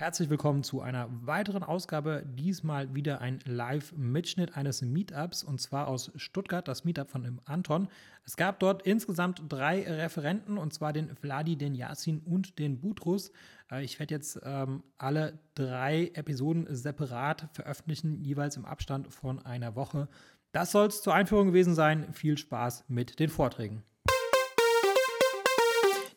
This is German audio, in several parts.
Herzlich willkommen zu einer weiteren Ausgabe. Diesmal wieder ein Live-Mitschnitt eines Meetups und zwar aus Stuttgart, das Meetup von Anton. Es gab dort insgesamt drei Referenten und zwar den Vladi, den Yasin und den Butrus. Äh, ich werde jetzt ähm, alle drei Episoden separat veröffentlichen, jeweils im Abstand von einer Woche. Das soll es zur Einführung gewesen sein. Viel Spaß mit den Vorträgen.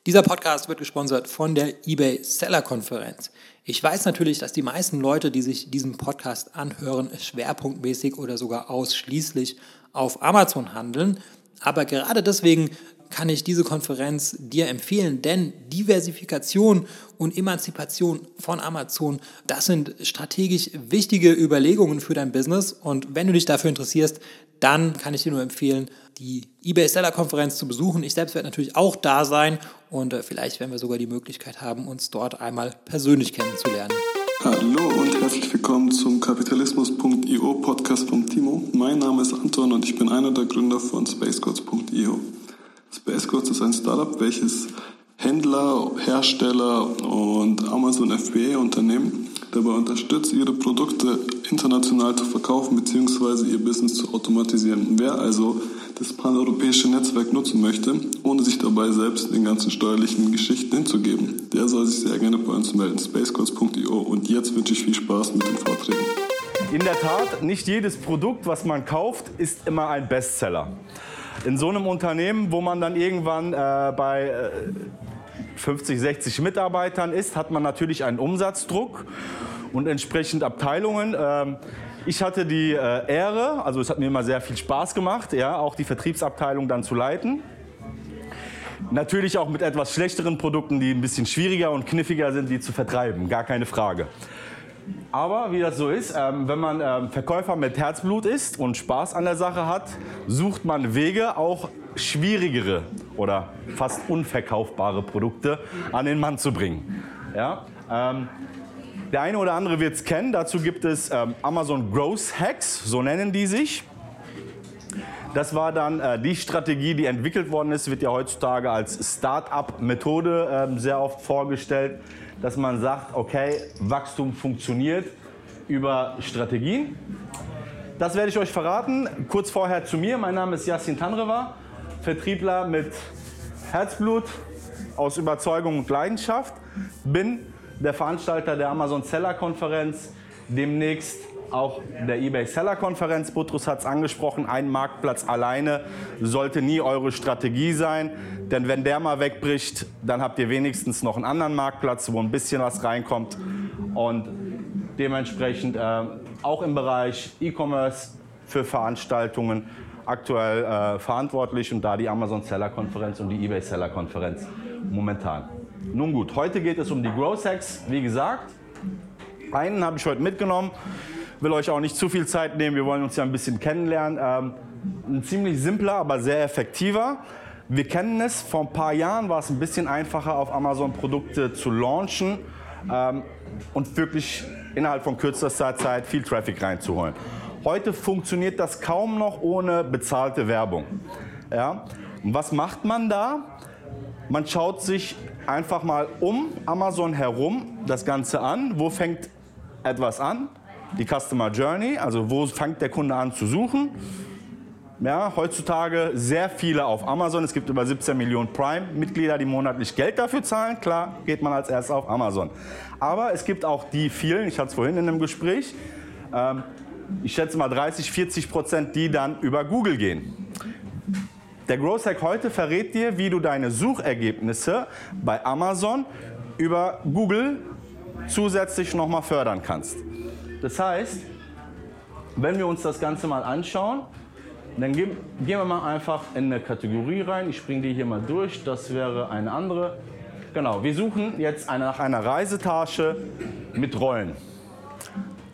Dieser Podcast wird gesponsert von der eBay Seller Konferenz. Ich weiß natürlich, dass die meisten Leute, die sich diesen Podcast anhören, schwerpunktmäßig oder sogar ausschließlich auf Amazon handeln. Aber gerade deswegen kann ich diese Konferenz dir empfehlen, denn Diversifikation und Emanzipation von Amazon, das sind strategisch wichtige Überlegungen für dein Business. Und wenn du dich dafür interessierst, dann kann ich dir nur empfehlen, die eBay Seller Konferenz zu besuchen. Ich selbst werde natürlich auch da sein und äh, vielleicht werden wir sogar die Möglichkeit haben, uns dort einmal persönlich kennenzulernen. Hallo und herzlich willkommen zum Kapitalismus.io Podcast von Timo. Mein Name ist Anton und ich bin einer der Gründer von SpaceGods.io. SpaceGods ist ein Startup, welches Händler, Hersteller und Amazon FBA Unternehmen dabei unterstützt, ihre Produkte international zu verkaufen bzw. ihr Business zu automatisieren. Wer also das paneuropäische Netzwerk nutzen möchte, ohne sich dabei selbst den ganzen steuerlichen Geschichten hinzugeben, der soll sich sehr gerne bei uns melden, spacecodes.io. Und jetzt wünsche ich viel Spaß mit den Vorträgen. In der Tat, nicht jedes Produkt, was man kauft, ist immer ein Bestseller. In so einem Unternehmen, wo man dann irgendwann äh, bei äh, 50, 60 Mitarbeitern ist, hat man natürlich einen Umsatzdruck und entsprechend Abteilungen. Ähm, ich hatte die äh, Ehre, also es hat mir immer sehr viel Spaß gemacht, ja, auch die Vertriebsabteilung dann zu leiten. Natürlich auch mit etwas schlechteren Produkten, die ein bisschen schwieriger und kniffiger sind, die zu vertreiben, gar keine Frage. Aber wie das so ist, ähm, wenn man ähm, Verkäufer mit Herzblut ist und Spaß an der Sache hat, sucht man Wege, auch schwierigere oder fast unverkaufbare Produkte an den Mann zu bringen. Ja? Ähm, der eine oder andere wird es kennen. Dazu gibt es ähm, Amazon Growth Hacks, so nennen die sich. Das war dann äh, die Strategie, die entwickelt worden ist, wird ja heutzutage als Start-up-Methode äh, sehr oft vorgestellt, dass man sagt, okay, Wachstum funktioniert über Strategien. Das werde ich euch verraten. Kurz vorher zu mir. Mein Name ist Yassin Tanreva, Vertriebler mit Herzblut, aus Überzeugung und Leidenschaft. Bin der Veranstalter der Amazon Seller Konferenz, demnächst auch der eBay Seller Konferenz. Butrus hat es angesprochen, ein Marktplatz alleine sollte nie eure Strategie sein, denn wenn der mal wegbricht, dann habt ihr wenigstens noch einen anderen Marktplatz, wo ein bisschen was reinkommt und dementsprechend äh, auch im Bereich E-Commerce für Veranstaltungen aktuell äh, verantwortlich und da die Amazon Seller Konferenz und die eBay Seller Konferenz momentan. Nun gut, heute geht es um die Growth Hacks. Wie gesagt, einen habe ich heute mitgenommen. Will euch auch nicht zu viel Zeit nehmen. Wir wollen uns ja ein bisschen kennenlernen. Ähm, ein ziemlich simpler, aber sehr effektiver. Wir kennen es. Vor ein paar Jahren war es ein bisschen einfacher, auf Amazon Produkte zu launchen ähm, und wirklich innerhalb von kürzester Zeit viel Traffic reinzuholen. Heute funktioniert das kaum noch ohne bezahlte Werbung. Ja? Und was macht man da? Man schaut sich einfach mal um Amazon herum das Ganze an. Wo fängt etwas an? Die Customer Journey, also wo fängt der Kunde an zu suchen? Ja, heutzutage sehr viele auf Amazon. Es gibt über 17 Millionen Prime-Mitglieder, die monatlich Geld dafür zahlen. Klar, geht man als erstes auf Amazon. Aber es gibt auch die vielen, ich hatte es vorhin in einem Gespräch, ähm, ich schätze mal 30, 40 Prozent, die dann über Google gehen. Der Growth Hack heute verrät dir, wie du deine Suchergebnisse bei Amazon über Google zusätzlich nochmal fördern kannst. Das heißt, wenn wir uns das Ganze mal anschauen, dann gehen, wir mal einfach in eine Kategorie rein. Ich springe die hier mal durch. Das wäre eine andere. Genau, wir suchen jetzt eine, nach einer Reisetasche mit Rollen.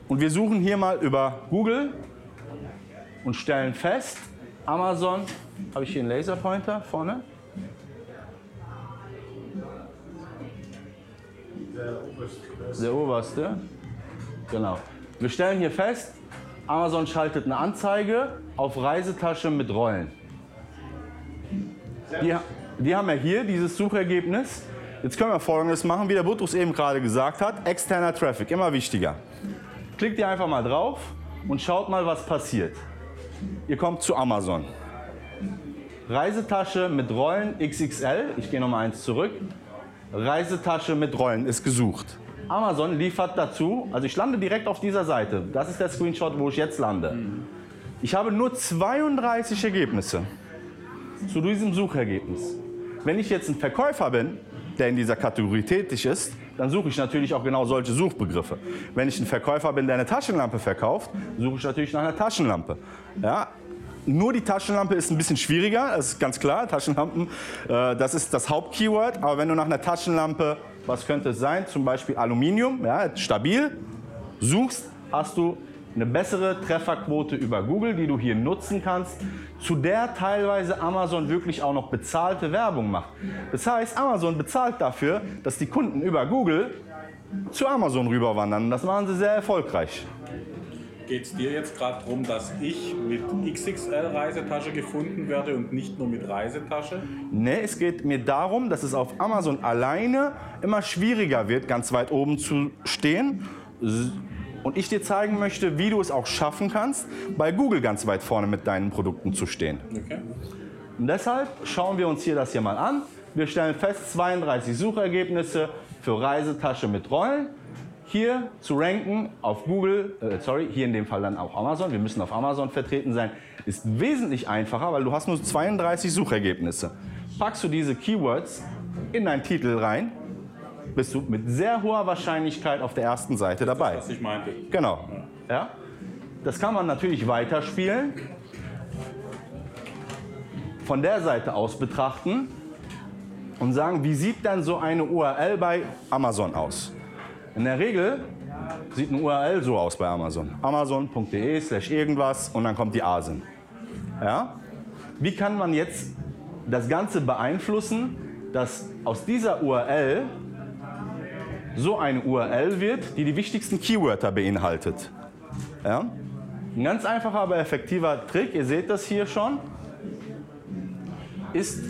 Und wir suchen hier mal über Google und stellen fest, Amazon habe ich hier einen Laserpointer vorne? Der oberste. Der oberste. Genau. Wir stellen hier fest, Amazon schaltet eine Anzeige auf Reisetasche mit Rollen. Die, die haben ja hier dieses Suchergebnis. Jetzt können wir folgendes machen, wie der Butrus eben gerade gesagt hat. Externer Traffic, immer wichtiger. Klickt ihr einfach mal drauf und schaut mal, was passiert. Ihr kommt zu Amazon. Reisetasche mit Rollen XXL, ich gehe nochmal eins zurück. Reisetasche mit Rollen ist gesucht. Amazon liefert dazu, also ich lande direkt auf dieser Seite. Das ist der Screenshot, wo ich jetzt lande. Ich habe nur 32 Ergebnisse zu diesem Suchergebnis. Wenn ich jetzt ein Verkäufer bin, der in dieser Kategorie tätig ist, dann suche ich natürlich auch genau solche Suchbegriffe. Wenn ich ein Verkäufer bin, der eine Taschenlampe verkauft, suche ich natürlich nach einer Taschenlampe. Ja, nur die Taschenlampe ist ein bisschen schwieriger, das ist ganz klar. Taschenlampen, äh, das ist das Hauptkeyword. Aber wenn du nach einer Taschenlampe, was könnte es sein? Zum Beispiel Aluminium, ja, stabil, suchst, hast du eine bessere Trefferquote über Google, die du hier nutzen kannst, zu der teilweise Amazon wirklich auch noch bezahlte Werbung macht. Das heißt, Amazon bezahlt dafür, dass die Kunden über Google zu Amazon rüberwandern. Das machen sie sehr erfolgreich. Geht es dir jetzt gerade darum, dass ich mit XXL-Reisetasche gefunden werde und nicht nur mit Reisetasche? Nee, es geht mir darum, dass es auf Amazon alleine immer schwieriger wird, ganz weit oben zu stehen. Und ich dir zeigen möchte, wie du es auch schaffen kannst, bei Google ganz weit vorne mit deinen Produkten zu stehen. Okay. Und deshalb schauen wir uns hier das hier mal an. Wir stellen fest, 32 Suchergebnisse für Reisetasche mit Rollen hier zu ranken auf Google, äh, sorry, hier in dem Fall dann auch Amazon, wir müssen auf Amazon vertreten sein, ist wesentlich einfacher, weil du hast nur 32 Suchergebnisse. Packst du diese Keywords in deinen Titel rein, bist du mit sehr hoher Wahrscheinlichkeit auf der ersten Seite dabei. Was ich meinte. Genau. Ja? Das kann man natürlich weiterspielen, von der Seite aus betrachten und sagen, wie sieht dann so eine URL bei Amazon aus? In der Regel sieht eine URL so aus bei Amazon. Amazon.de slash irgendwas und dann kommt die ASIN. Ja? Wie kann man jetzt das Ganze beeinflussen, dass aus dieser URL so eine URL wird, die die wichtigsten Keywörter beinhaltet? Ja? Ein ganz einfacher, aber effektiver Trick, ihr seht das hier schon, ist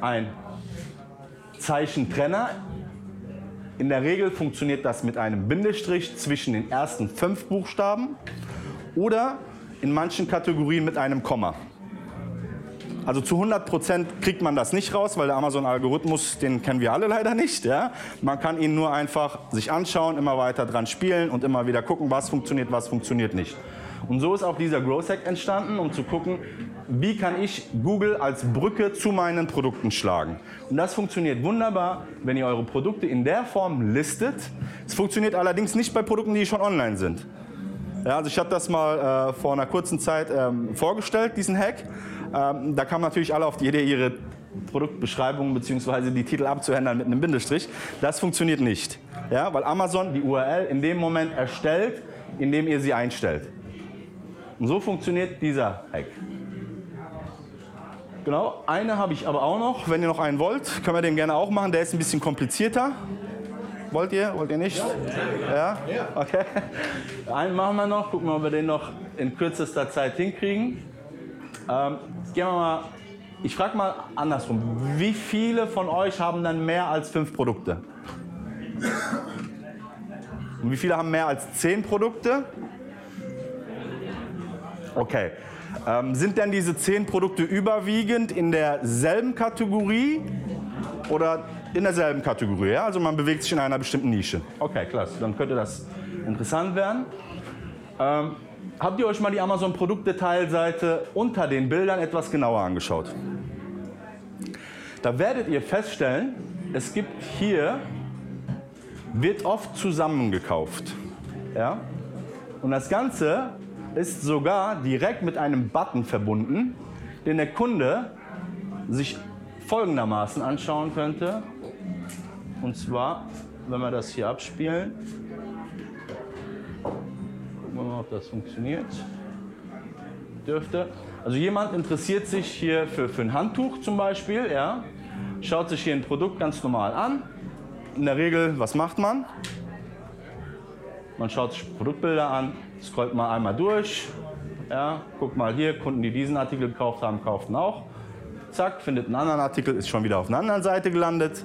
ein Zeichentrenner in der Regel funktioniert das mit einem Bindestrich zwischen den ersten fünf Buchstaben oder in manchen Kategorien mit einem Komma. Also zu 100% kriegt man das nicht raus, weil der Amazon-Algorithmus, den kennen wir alle leider nicht. Ja? Man kann ihn nur einfach sich anschauen, immer weiter dran spielen und immer wieder gucken, was funktioniert, was funktioniert nicht. Und so ist auch dieser Growth Hack entstanden, um zu gucken, wie kann ich Google als Brücke zu meinen Produkten schlagen. Und das funktioniert wunderbar, wenn ihr eure Produkte in der Form listet. Es funktioniert allerdings nicht bei Produkten, die schon online sind. Ja, also ich habe das mal äh, vor einer kurzen Zeit ähm, vorgestellt, diesen Hack. Ähm, da kamen natürlich alle auf die Idee, ihre Produktbeschreibungen bzw. die Titel abzuändern mit einem Bindestrich. Das funktioniert nicht, ja, weil Amazon die URL in dem Moment erstellt, in dem ihr sie einstellt. Und so funktioniert dieser Hack. Genau, eine habe ich aber auch noch. Wenn ihr noch einen wollt, können wir den gerne auch machen. Der ist ein bisschen komplizierter. Wollt ihr? Wollt ihr nicht? Ja? Okay. Einen machen wir noch. Gucken wir, ob wir den noch in kürzester Zeit hinkriegen. Ähm, gehen wir mal. Ich frage mal andersrum. Wie viele von euch haben dann mehr als fünf Produkte? Und wie viele haben mehr als zehn Produkte? Okay. Ähm, sind denn diese zehn Produkte überwiegend in derselben Kategorie oder in derselben Kategorie? Ja? Also man bewegt sich in einer bestimmten Nische. Okay, klasse. Dann könnte das interessant werden. Ähm, habt ihr euch mal die Amazon Produktdetailseite unter den Bildern etwas genauer angeschaut? Da werdet ihr feststellen, es gibt hier, wird oft zusammengekauft. Ja? Und das Ganze ist sogar direkt mit einem Button verbunden, den der Kunde sich folgendermaßen anschauen könnte. Und zwar, wenn wir das hier abspielen, gucken wir mal, ob das funktioniert. Dürfte. Also jemand interessiert sich hier für, für ein Handtuch zum Beispiel, ja, schaut sich hier ein Produkt ganz normal an. In der Regel, was macht man? Man schaut sich Produktbilder an, scrollt mal einmal durch, ja, guckt mal hier, Kunden, die diesen Artikel gekauft haben, kauften auch. Zack, findet einen anderen Artikel, ist schon wieder auf einer anderen Seite gelandet.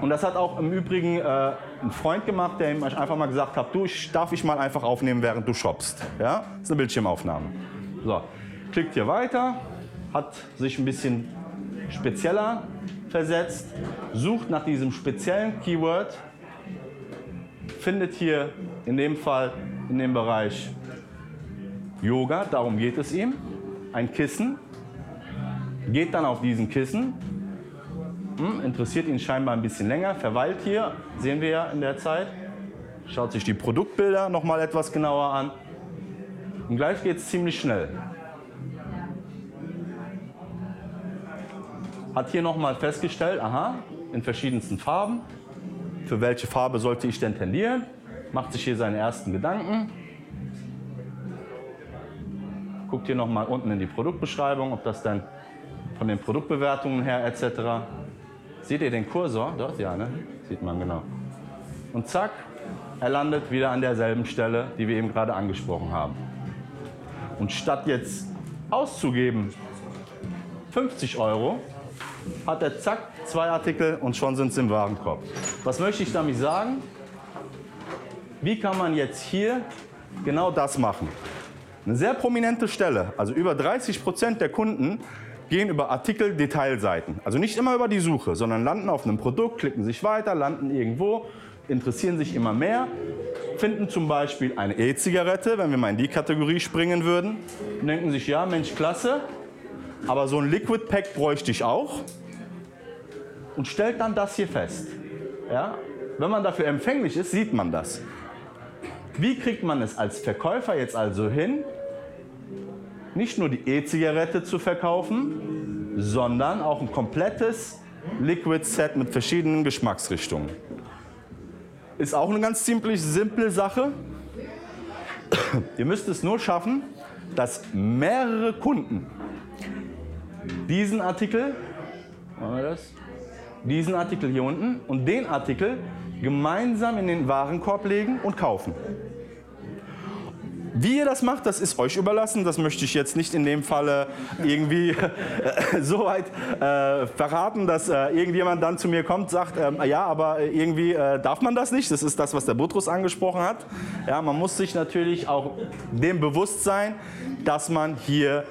Und das hat auch im Übrigen äh, ein Freund gemacht, der ihm einfach mal gesagt hat, du, darf ich mal einfach aufnehmen, während du shoppst. Ja, das ist eine Bildschirmaufnahme. So, klickt hier weiter, hat sich ein bisschen spezieller versetzt, sucht nach diesem speziellen Keyword, findet hier in dem Fall in dem Bereich Yoga, darum geht es ihm, ein Kissen, geht dann auf diesen Kissen, hm, interessiert ihn scheinbar ein bisschen länger, verweilt hier, sehen wir ja in der Zeit, schaut sich die Produktbilder noch mal etwas genauer an. Und gleich geht es ziemlich schnell. Hat hier noch mal festgestellt, aha, in verschiedensten Farben, für welche Farbe sollte ich denn tendieren, macht sich hier seine ersten Gedanken, guckt hier noch mal unten in die Produktbeschreibung, ob das dann von den Produktbewertungen her etc. Seht ihr den Kursor? Dort, ja, ne? Sieht man genau. Und zack, er landet wieder an derselben Stelle, die wir eben gerade angesprochen haben. Und statt jetzt auszugeben 50 Euro, hat er zack zwei Artikel und schon sind sie im Warenkorb. Was möchte ich damit sagen? Wie kann man jetzt hier genau das machen? Eine sehr prominente Stelle, also über 30 Prozent der Kunden gehen über Artikel-Detailseiten. Also nicht immer über die Suche, sondern landen auf einem Produkt, klicken sich weiter, landen irgendwo, interessieren sich immer mehr, finden zum Beispiel eine E-Zigarette, wenn wir mal in die Kategorie springen würden, denken sich, ja Mensch, klasse, aber so ein Liquid Pack bräuchte ich auch und stellt dann das hier fest. Ja? Wenn man dafür empfänglich ist, sieht man das. Wie kriegt man es als Verkäufer jetzt also hin, nicht nur die E-Zigarette zu verkaufen, sondern auch ein komplettes Liquid Set mit verschiedenen Geschmacksrichtungen? Ist auch eine ganz simple, simple Sache. Ihr müsst es nur schaffen, dass mehrere Kunden diesen Artikel, diesen Artikel hier unten und den Artikel gemeinsam in den Warenkorb legen und kaufen. Wie ihr das macht, das ist euch überlassen. Das möchte ich jetzt nicht in dem Falle irgendwie äh, so weit äh, verraten, dass äh, irgendjemand dann zu mir kommt sagt, ähm, ja, aber irgendwie äh, darf man das nicht. Das ist das, was der Butrus angesprochen hat. Ja, man muss sich natürlich auch dem bewusst sein, dass man hier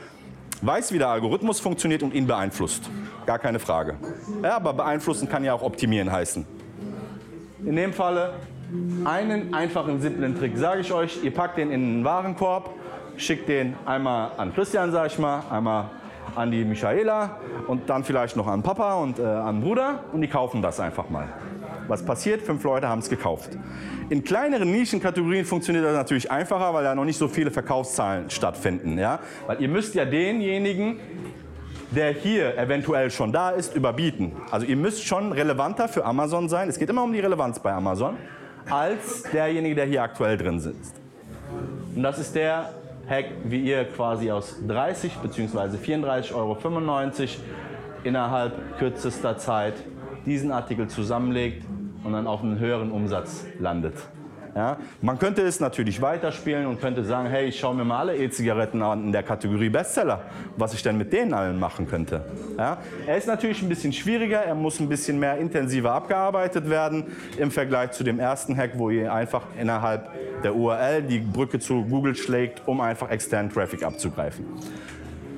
weiß, wie der Algorithmus funktioniert und ihn beeinflusst. Gar keine Frage. Ja, aber beeinflussen kann ja auch optimieren heißen. In dem Falle einen einfachen, simplen Trick sage ich euch. Ihr packt den in den Warenkorb, schickt den einmal an Christian, sage ich mal, einmal an die Michaela und dann vielleicht noch an Papa und äh, an Bruder und die kaufen das einfach mal. Was passiert? Fünf Leute haben es gekauft. In kleineren Nischenkategorien funktioniert das natürlich einfacher, weil da noch nicht so viele Verkaufszahlen stattfinden. Ja? Weil ihr müsst ja denjenigen, der hier eventuell schon da ist, überbieten. Also ihr müsst schon relevanter für Amazon sein. Es geht immer um die Relevanz bei Amazon, als derjenige, der hier aktuell drin sitzt. Und das ist der Hack, wie ihr quasi aus 30 bzw. 34,95 Euro innerhalb kürzester Zeit diesen Artikel zusammenlegt und dann auf einen höheren Umsatz landet. Ja? Man könnte es natürlich weiterspielen und könnte sagen, hey, ich schaue mir mal alle E-Zigaretten an in der Kategorie Bestseller, was ich denn mit denen allen machen könnte. Ja? Er ist natürlich ein bisschen schwieriger, er muss ein bisschen mehr intensiver abgearbeitet werden im Vergleich zu dem ersten Hack, wo ihr einfach innerhalb der URL die Brücke zu Google schlägt, um einfach externen Traffic abzugreifen.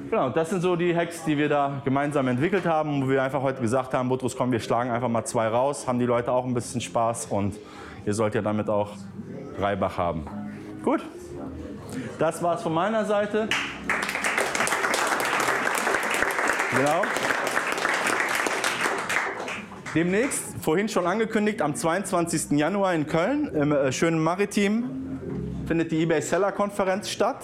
Genau, das sind so die Hacks, die wir da gemeinsam entwickelt haben, wo wir einfach heute gesagt haben, Butrus, komm, wir schlagen einfach mal zwei raus, haben die Leute auch ein bisschen Spaß und ihr sollt ja damit auch Reibach haben. Gut, das war's von meiner Seite. Genau. Demnächst, vorhin schon angekündigt, am 22. Januar in Köln im äh, schönen Maritim findet die eBay Seller Konferenz statt.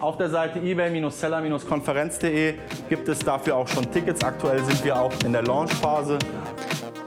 Auf der Seite ebay-seller-konferenz.de gibt es dafür auch schon Tickets. Aktuell sind wir auch in der Launchphase.